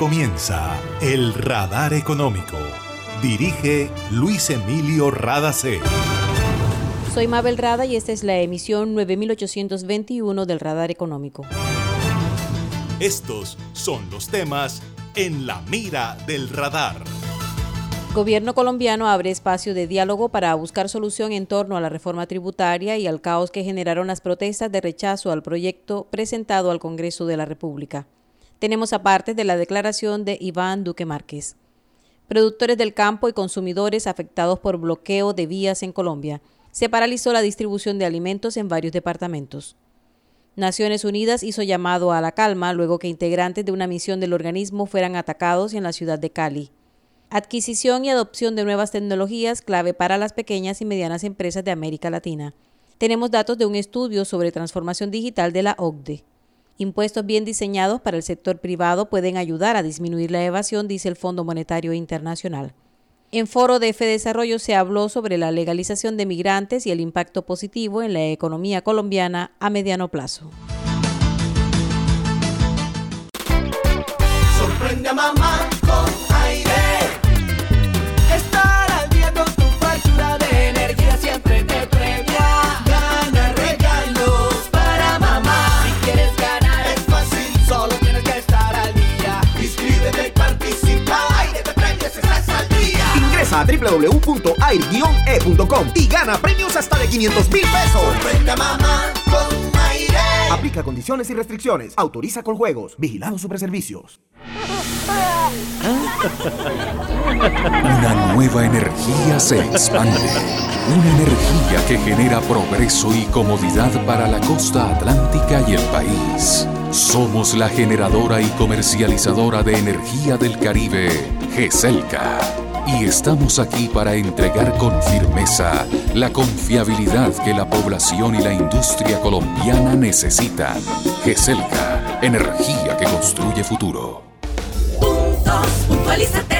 comienza El Radar Económico. Dirige Luis Emilio Radacé. Soy Mabel Rada y esta es la emisión 9821 del Radar Económico. Estos son los temas en la mira del radar. Gobierno colombiano abre espacio de diálogo para buscar solución en torno a la reforma tributaria y al caos que generaron las protestas de rechazo al proyecto presentado al Congreso de la República. Tenemos aparte de la declaración de Iván Duque Márquez. Productores del campo y consumidores afectados por bloqueo de vías en Colombia. Se paralizó la distribución de alimentos en varios departamentos. Naciones Unidas hizo llamado a la calma luego que integrantes de una misión del organismo fueran atacados en la ciudad de Cali. Adquisición y adopción de nuevas tecnologías clave para las pequeñas y medianas empresas de América Latina. Tenemos datos de un estudio sobre transformación digital de la OCDE. Impuestos bien diseñados para el sector privado pueden ayudar a disminuir la evasión, dice el Fondo Monetario Internacional. En foro de F Desarrollo se habló sobre la legalización de migrantes y el impacto positivo en la economía colombiana a mediano plazo. Sorprende a mamá Ingresa a www.air-e.com y gana premios hasta de 500 mil pesos. Sorprende a mamá con aire. Aplica condiciones y restricciones. Autoriza con juegos. Vigilado Superservicios. Una nueva energía se expande. Una energía que genera progreso y comodidad para la costa atlántica y el país. Somos la generadora y comercializadora de energía del Caribe, GESELCA. Y estamos aquí para entregar con firmeza la confiabilidad que la población y la industria colombiana necesitan. GESELCA, energía que construye futuro. Puntos, puntualízate.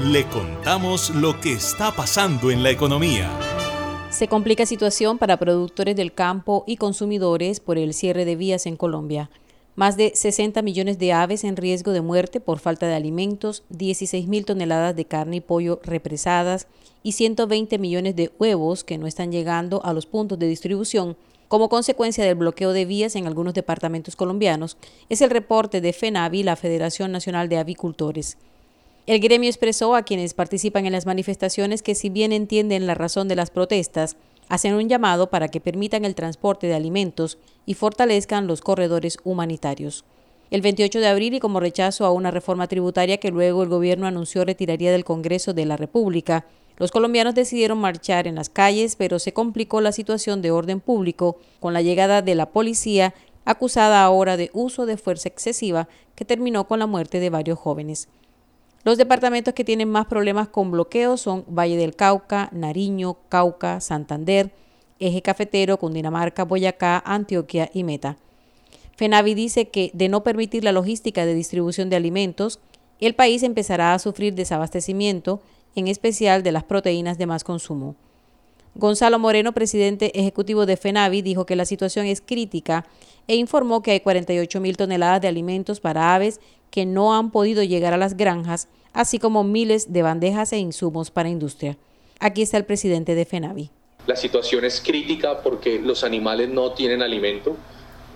le contamos lo que está pasando en la economía. Se complica situación para productores del campo y consumidores por el cierre de vías en Colombia. Más de 60 millones de aves en riesgo de muerte por falta de alimentos, 16 mil toneladas de carne y pollo represadas y 120 millones de huevos que no están llegando a los puntos de distribución como consecuencia del bloqueo de vías en algunos departamentos colombianos, es el reporte de FENAVI, la Federación Nacional de Avicultores. El gremio expresó a quienes participan en las manifestaciones que si bien entienden la razón de las protestas, hacen un llamado para que permitan el transporte de alimentos y fortalezcan los corredores humanitarios. El 28 de abril y como rechazo a una reforma tributaria que luego el gobierno anunció retiraría del Congreso de la República, los colombianos decidieron marchar en las calles, pero se complicó la situación de orden público con la llegada de la policía, acusada ahora de uso de fuerza excesiva, que terminó con la muerte de varios jóvenes. Los departamentos que tienen más problemas con bloqueos son Valle del Cauca, Nariño, Cauca, Santander, Eje Cafetero, Cundinamarca, Boyacá, Antioquia y Meta. FENAVI dice que de no permitir la logística de distribución de alimentos, el país empezará a sufrir desabastecimiento, en especial de las proteínas de más consumo. Gonzalo Moreno, presidente ejecutivo de FENAVI, dijo que la situación es crítica e informó que hay 48 mil toneladas de alimentos para aves que no han podido llegar a las granjas, así como miles de bandejas e insumos para industria. Aquí está el presidente de FENAVI. La situación es crítica porque los animales no tienen alimento.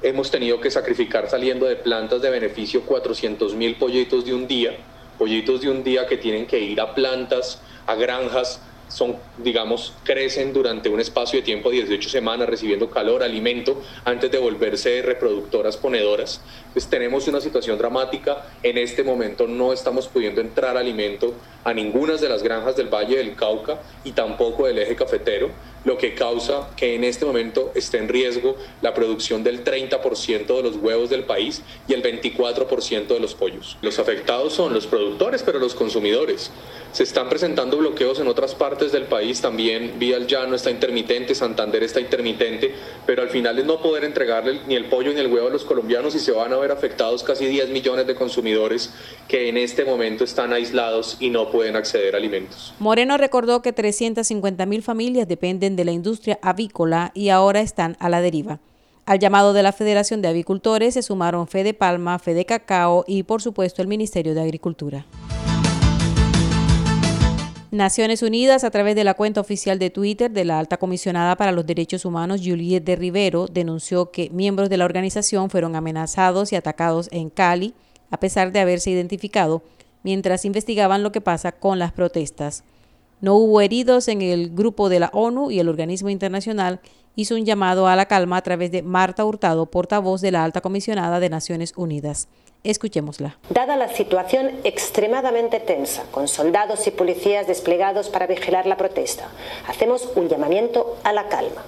Hemos tenido que sacrificar saliendo de plantas de beneficio 400 mil pollitos de un día, pollitos de un día que tienen que ir a plantas, a granjas, son, digamos, crecen durante un espacio de tiempo de 18 semanas recibiendo calor, alimento, antes de volverse reproductoras ponedoras. Pues tenemos una situación dramática. En este momento no estamos pudiendo entrar alimento a ninguna de las granjas del Valle del Cauca y tampoco del eje cafetero. Lo que causa que en este momento esté en riesgo la producción del 30% de los huevos del país y el 24% de los pollos. Los afectados son los productores, pero los consumidores. Se están presentando bloqueos en otras partes del país también. Vía el Llano está intermitente, Santander está intermitente, pero al final es no poder entregarle ni el pollo ni el huevo a los colombianos y se van a ver afectados casi 10 millones de consumidores que en este momento están aislados y no pueden acceder a alimentos. Moreno recordó que 350 mil familias dependen de la industria avícola y ahora están a la deriva. Al llamado de la Federación de Avicultores se sumaron Fede Palma, Fede Cacao y por supuesto el Ministerio de Agricultura. Naciones Unidas, a través de la cuenta oficial de Twitter de la alta comisionada para los derechos humanos, Juliette de Rivero, denunció que miembros de la organización fueron amenazados y atacados en Cali, a pesar de haberse identificado, mientras investigaban lo que pasa con las protestas. No hubo heridos en el grupo de la ONU y el organismo internacional hizo un llamado a la calma a través de Marta Hurtado, portavoz de la alta comisionada de Naciones Unidas. Escuchémosla. Dada la situación extremadamente tensa, con soldados y policías desplegados para vigilar la protesta, hacemos un llamamiento a la calma.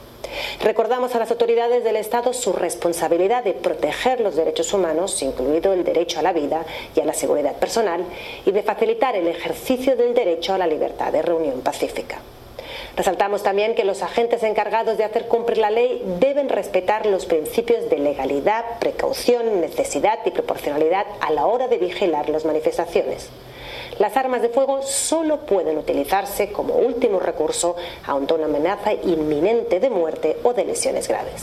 Recordamos a las autoridades del Estado su responsabilidad de proteger los derechos humanos, incluido el derecho a la vida y a la seguridad personal, y de facilitar el ejercicio del derecho a la libertad de reunión pacífica. Resaltamos también que los agentes encargados de hacer cumplir la ley deben respetar los principios de legalidad, precaución, necesidad y proporcionalidad a la hora de vigilar las manifestaciones. Las armas de fuego solo pueden utilizarse como último recurso ante una amenaza inminente de muerte o de lesiones graves.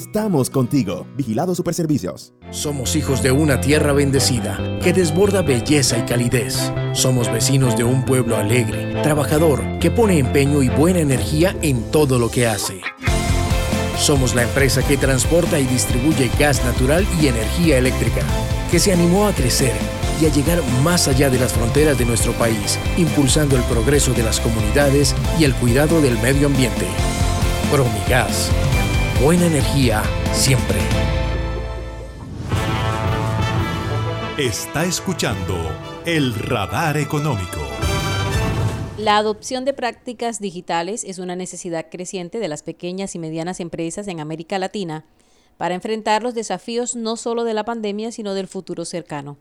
Estamos contigo. Vigilado Superservicios. Somos hijos de una tierra bendecida que desborda belleza y calidez. Somos vecinos de un pueblo alegre, trabajador, que pone empeño y buena energía en todo lo que hace. Somos la empresa que transporta y distribuye gas natural y energía eléctrica, que se animó a crecer y a llegar más allá de las fronteras de nuestro país, impulsando el progreso de las comunidades y el cuidado del medio ambiente. Promigas buena energía siempre. Está escuchando el radar económico. La adopción de prácticas digitales es una necesidad creciente de las pequeñas y medianas empresas en América Latina para enfrentar los desafíos no solo de la pandemia, sino del futuro cercano.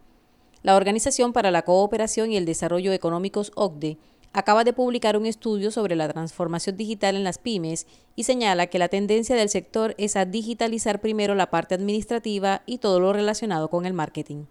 La Organización para la Cooperación y el Desarrollo Económicos OCDE acaba de publicar un estudio sobre la transformación digital en las pymes y señala que la tendencia del sector es a digitalizar primero la parte administrativa y todo lo relacionado con el marketing.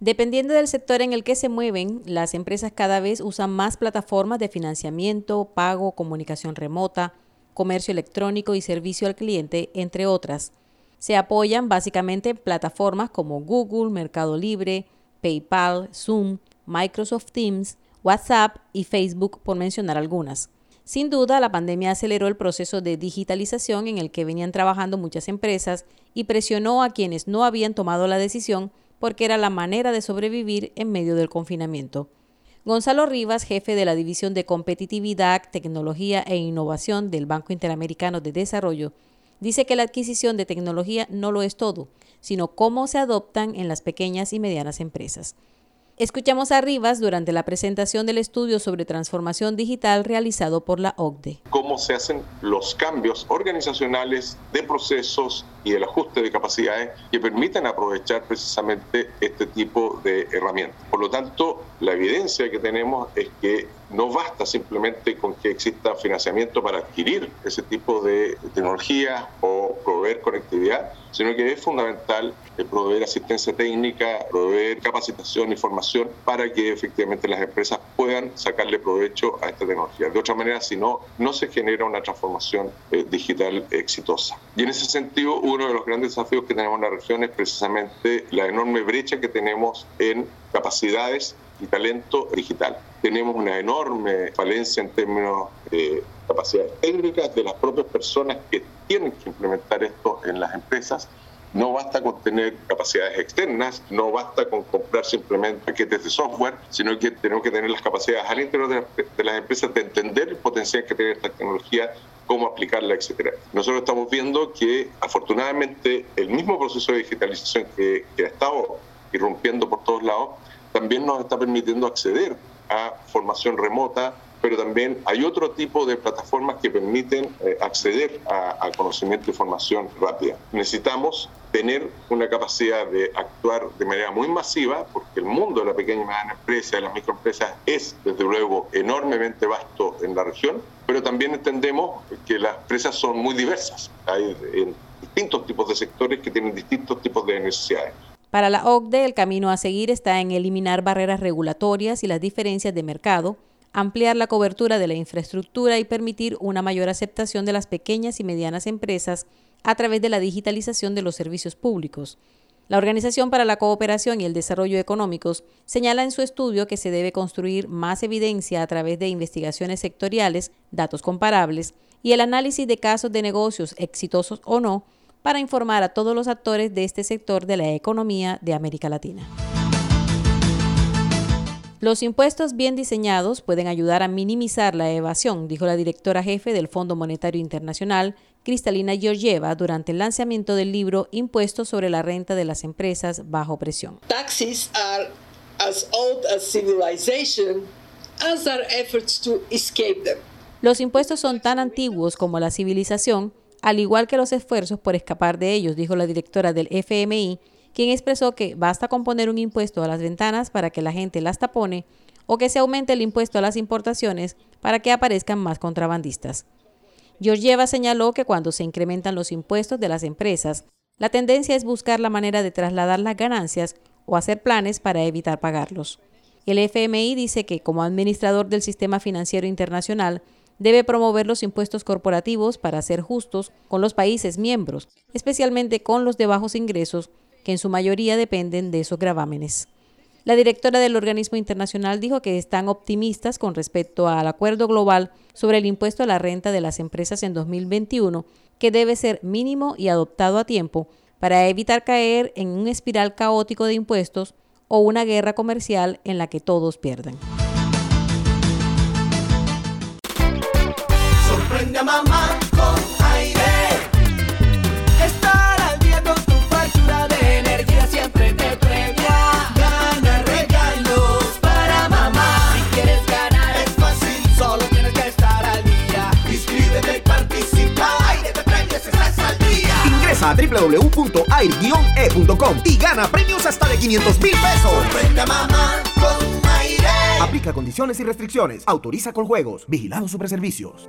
Dependiendo del sector en el que se mueven, las empresas cada vez usan más plataformas de financiamiento, pago, comunicación remota, comercio electrónico y servicio al cliente, entre otras. Se apoyan básicamente en plataformas como Google, Mercado Libre, PayPal, Zoom, Microsoft Teams, WhatsApp y Facebook, por mencionar algunas. Sin duda, la pandemia aceleró el proceso de digitalización en el que venían trabajando muchas empresas y presionó a quienes no habían tomado la decisión porque era la manera de sobrevivir en medio del confinamiento. Gonzalo Rivas, jefe de la División de Competitividad, Tecnología e Innovación del Banco Interamericano de Desarrollo, dice que la adquisición de tecnología no lo es todo, sino cómo se adoptan en las pequeñas y medianas empresas. Escuchamos a Rivas durante la presentación del estudio sobre transformación digital realizado por la OCDE. Cómo se hacen los cambios organizacionales de procesos y el ajuste de capacidades que permiten aprovechar precisamente este tipo de herramientas. Por lo tanto, la evidencia que tenemos es que no basta simplemente con que exista financiamiento para adquirir ese tipo de tecnología o proveer conectividad, sino que es fundamental proveer asistencia técnica, proveer capacitación y formación para que efectivamente las empresas puedan sacarle provecho a esta tecnología. De otra manera, si no, no se genera una transformación eh, digital exitosa. Y en ese sentido, uno de los grandes desafíos que tenemos en la región es precisamente la enorme brecha que tenemos en capacidades y talento digital. Tenemos una enorme falencia en términos de capacidades técnicas de las propias personas que tienen que implementar esto en las empresas. No basta con tener capacidades externas, no basta con comprar simplemente paquetes de software, sino que tenemos que tener las capacidades al interior de, las empresas de entender el potencial que tiene esta tecnología, cómo aplicarla, etcétera. Nosotros estamos viendo que afortunadamente el mismo proceso de digitalización que, que ha estado irrumpiendo por todos lados también nos está permitiendo acceder a formación remota, pero también hay otro tipo de plataformas que permiten eh, acceder a, conocimiento y formación rápida. Necesitamos tener una capacidad de actuar de manera muy masiva, porque el mundo de la pequeña y mediana empresa, de las microempresas, es desde luego enormemente vasto en la región, pero también entendemos que las empresas son muy diversas. Hay distintos tipos de sectores que tienen distintos tipos de necesidades. Para la OCDE, el camino a seguir está en eliminar barreras regulatorias y las diferencias de mercado, ampliar la cobertura de la infraestructura y permitir una mayor aceptación de las pequeñas y medianas empresas a través de la digitalización de los servicios públicos. La Organización para la Cooperación y el Desarrollo Económicos señala en su estudio que se debe construir más evidencia a través de investigaciones sectoriales, datos comparables y el análisis de casos de negocios exitosos o no para informar a todos los actores de este sector de la economía de América Latina. Los impuestos bien diseñados pueden ayudar a minimizar la evasión, dijo la directora jefe del Fondo Monetario Internacional, Cristalina Georgieva, durante el lanzamiento del libro Impuestos sobre la renta de las empresas bajo presión. Taxes are as old as civilization as our efforts to escape them. Los impuestos son tan antiguos como la civilización al igual que los esfuerzos por escapar de ellos, dijo la directora del FMI, quien expresó que basta con poner un impuesto a las ventanas para que la gente las tapone o que se aumente el impuesto a las importaciones para que aparezcan más contrabandistas. Georgieva señaló que cuando se incrementan los impuestos de las empresas, la tendencia es buscar la manera de trasladar las ganancias o hacer planes para evitar pagarlos. El FMI dice que como administrador del sistema financiero internacional, debe promover los impuestos corporativos para ser justos con los países miembros, especialmente con los de bajos ingresos, que en su mayoría dependen de esos gravámenes. La directora del organismo internacional dijo que están optimistas con respecto al acuerdo global sobre el impuesto a la renta de las empresas en 2021, que debe ser mínimo y adoptado a tiempo para evitar caer en un espiral caótico de impuestos o una guerra comercial en la que todos pierdan. Mamá con aire. Estar al día con tu factura de energía siempre te premia. Gana regalos para mamá. Si quieres ganar es fácil, solo tienes que estar al día. Inscríbete y participa. Aire te premios, estás al día. Ingresa a www.air-e.com y gana premios hasta de 500 mil pesos. Sorprende a mamá con aire. Aplica condiciones y restricciones. Autoriza con juegos. Vigilado Superservicios.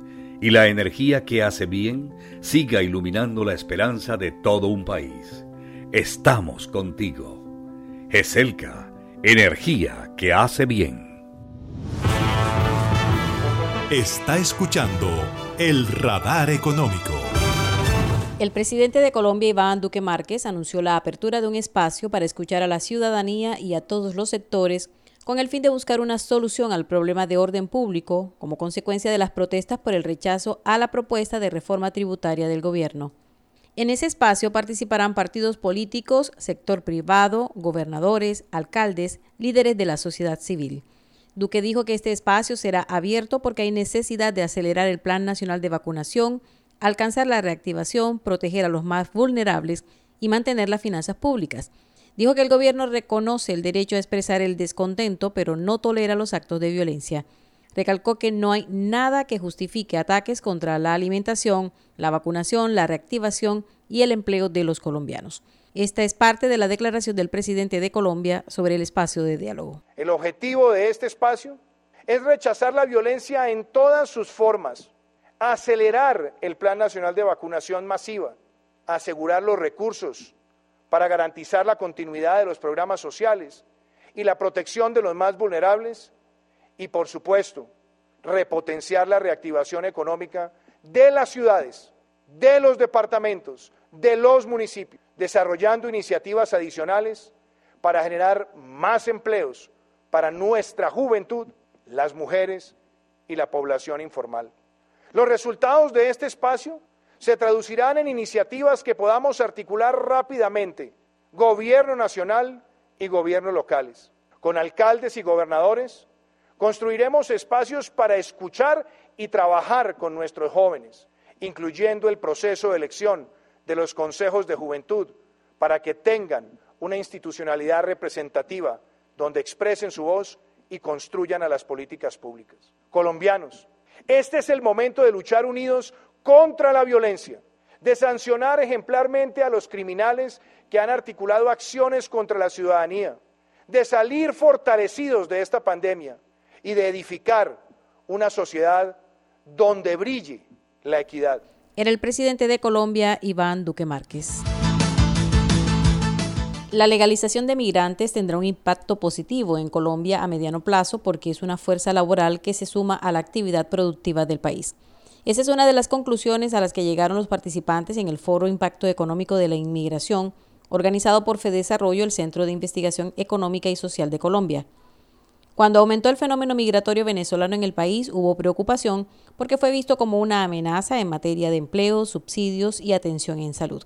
y la energía que hace bien siga iluminando la esperanza de todo un país. Estamos contigo. GESELCA, energía que hace bien. Está escuchando el radar económico. El presidente de Colombia, Iván Duque Márquez, anunció la apertura de un espacio para escuchar a la ciudadanía y a todos los sectores con el fin de buscar una solución al problema de orden público como consecuencia de las protestas por el rechazo a la propuesta de reforma tributaria del gobierno. En ese espacio participarán partidos políticos, sector privado, gobernadores, alcaldes, líderes de la sociedad civil. Duque dijo que este espacio será abierto porque hay necesidad de acelerar el Plan Nacional de Vacunación, alcanzar la reactivación, proteger a los más vulnerables y mantener las finanzas públicas. Dijo que el gobierno reconoce el derecho a expresar el descontento, pero no tolera los actos de violencia. Recalcó que no hay nada que justifique ataques contra la alimentación, la vacunación, la reactivación y el empleo de los colombianos. Esta es parte de la declaración del presidente de Colombia sobre el espacio de diálogo. El objetivo de este espacio es rechazar la violencia en todas sus formas, acelerar el Plan Nacional de Vacunación Masiva, asegurar los recursos para garantizar la continuidad de los programas sociales y la protección de los más vulnerables y, por supuesto, repotenciar la reactivación económica de las ciudades, de los departamentos, de los municipios, desarrollando iniciativas adicionales para generar más empleos para nuestra juventud, las mujeres y la población informal. Los resultados de este espacio se traducirán en iniciativas que podamos articular rápidamente, gobierno nacional y gobiernos locales. Con alcaldes y gobernadores construiremos espacios para escuchar y trabajar con nuestros jóvenes, incluyendo el proceso de elección de los consejos de juventud, para que tengan una institucionalidad representativa donde expresen su voz y construyan a las políticas públicas. Colombianos, este es el momento de luchar unidos contra la violencia, de sancionar ejemplarmente a los criminales que han articulado acciones contra la ciudadanía, de salir fortalecidos de esta pandemia y de edificar una sociedad donde brille la equidad. Era el presidente de Colombia, Iván Duque Márquez. La legalización de migrantes tendrá un impacto positivo en Colombia a mediano plazo porque es una fuerza laboral que se suma a la actividad productiva del país. Esa es una de las conclusiones a las que llegaron los participantes en el Foro Impacto Económico de la Inmigración, organizado por FEDESarrollo, el Centro de Investigación Económica y Social de Colombia. Cuando aumentó el fenómeno migratorio venezolano en el país, hubo preocupación porque fue visto como una amenaza en materia de empleo, subsidios y atención en salud.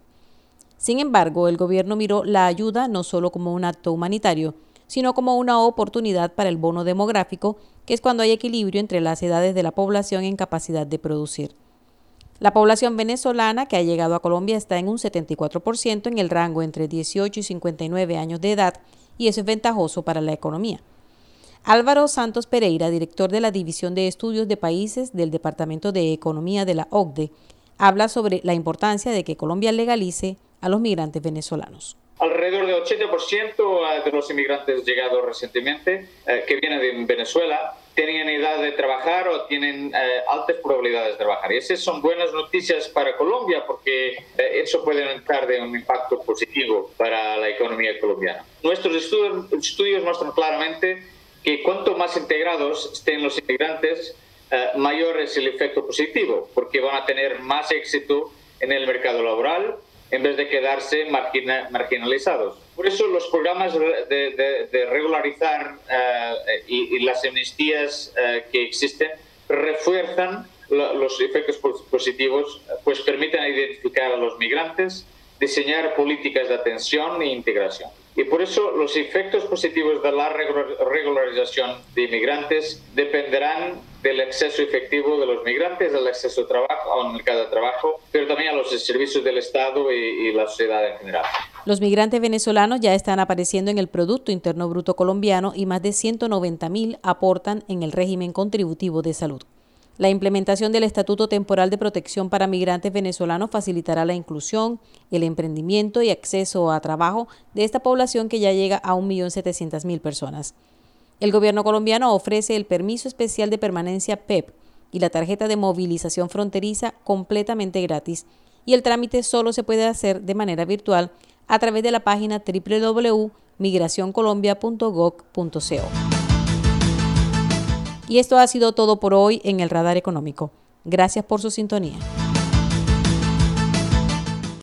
Sin embargo, el gobierno miró la ayuda no solo como un acto humanitario, sino como una oportunidad para el bono demográfico, que es cuando hay equilibrio entre las edades de la población en capacidad de producir. La población venezolana que ha llegado a Colombia está en un 74% en el rango entre 18 y 59 años de edad y eso es ventajoso para la economía. Álvaro Santos Pereira, director de la División de Estudios de Países del Departamento de Economía de la OCDE, habla sobre la importancia de que Colombia legalice a los migrantes venezolanos. 80% de los inmigrantes llegados recientemente eh, que vienen de Venezuela tienen edad de trabajar o tienen eh, altas probabilidades de trabajar. Y esas son buenas noticias para Colombia porque eh, eso puede entrar de un impacto positivo para la economía colombiana. Nuestros estudios, estudios muestran claramente que cuanto más integrados estén los inmigrantes, mayor es el efecto positivo, porque van a tener más éxito en el mercado laboral, en vez de quedarse marginalizados. Por eso los programas de, regularizar eh, y, las amnistías eh, que existen refuerzan los efectos positivos, pues permiten identificar a los migrantes, diseñar políticas de atención e integración. Y por eso los efectos positivos de la regularización de inmigrantes dependerán del acceso efectivo de los migrantes, del acceso trabajo, al mercado de trabajo, pero también a los servicios del Estado y, y la sociedad en general. Los migrantes venezolanos ya están apareciendo en el Producto Interno Bruto colombiano y más de 190 mil aportan en el régimen contributivo de salud. La implementación del Estatuto Temporal de Protección para Migrantes Venezolanos facilitará la inclusión, el emprendimiento y acceso a trabajo de esta población que ya llega a 1.700.000 personas. El gobierno colombiano ofrece el permiso especial de permanencia PEP e y la tarjeta de movilización fronteriza completamente gratis y el trámite solo se puede hacer de manera virtual a través de la página www.migracioncolombia.gov.co. Y esto ha sido todo por hoy en el Radar Económico. Gracias por su sintonía.